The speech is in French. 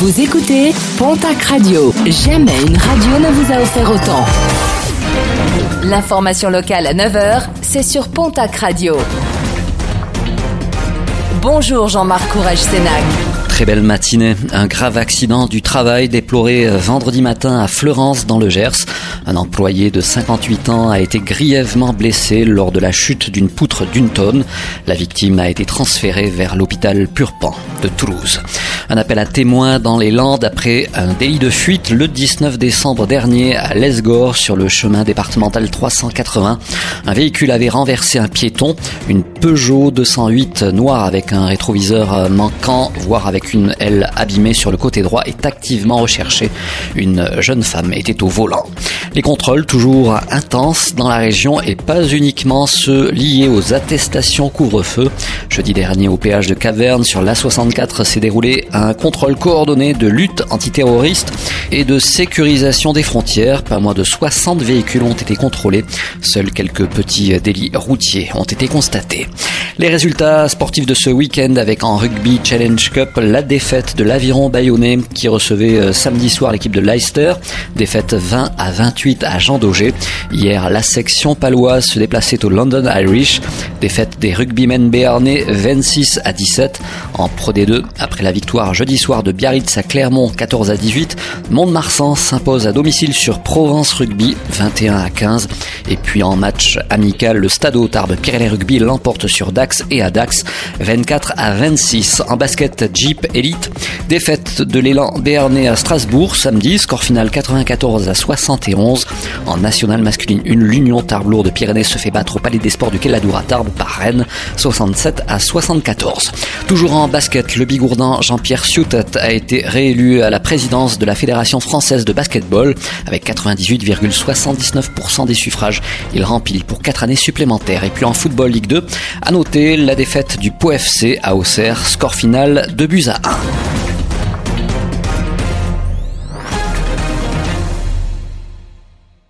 Vous écoutez Pontac Radio. Jamais une radio ne vous a offert autant. L'information locale à 9h, c'est sur Pontac Radio. Bonjour Jean-Marc Courage Sénac. Très belle matinée. Un grave accident du travail déploré euh, vendredi matin à Fleurance dans le Gers. Un employé de 58 ans a été grièvement blessé lors de la chute d'une poutre d'une tonne. La victime a été transférée vers l'hôpital Purpan de Toulouse. Un appel à témoins dans les Landes après un délit de fuite le 19 décembre dernier à Lesgore sur le chemin départemental 380. Un véhicule avait renversé un piéton, une Peugeot 208 noire avec un rétroviseur manquant, voire avec une aile abîmée sur le côté droit est activement recherchée. Une jeune femme était au volant. Les contrôles toujours intenses dans la région et pas uniquement ceux liés aux attestations couvre-feu. Jeudi dernier au péage de Caverne sur l'A64 s'est déroulé un contrôle coordonné de lutte antiterroriste et de sécurisation des frontières. Pas moins de 60 véhicules ont été contrôlés. Seuls quelques petits délits routiers ont été constatés. Les résultats sportifs de ce week-end avec en rugby Challenge Cup la défaite de l'Aviron Bayonnais qui recevait euh, samedi soir l'équipe de Leicester. Défaite 20 à 28 à Jean Daugé. Hier, la section paloise se déplaçait au London Irish. Défaite des rugbymen béarnais 26 à 17 en Pro D2 après la victoire jeudi soir de Biarritz à Clermont 14 à 18. Mont-de-Marsan s'impose à domicile sur Provence Rugby 21 à 15. Et puis en match amical, le Stade Tarbes Pyrénées Rugby l'emporte sur Dax et à Dax 24 à 26. En basket Jeep Elite, défaite de l'élan béarnais à Strasbourg samedi, score final 94 à 71. En nationale masculine 1, l'Union Tarbes de Pyrénées se fait battre au Palais des Sports du Queladour à Tarbes par Rennes 67 à 74. Toujours en basket, le bigourdan Jean-Pierre Sioutet a été réélu à la présidence de la Fédération française de basketball avec 98,79% des suffrages. Il remplit pour 4 années supplémentaires. Et puis en football Ligue 2, à noter la défaite du Pau FC à Auxerre, score final 2 buts à 1.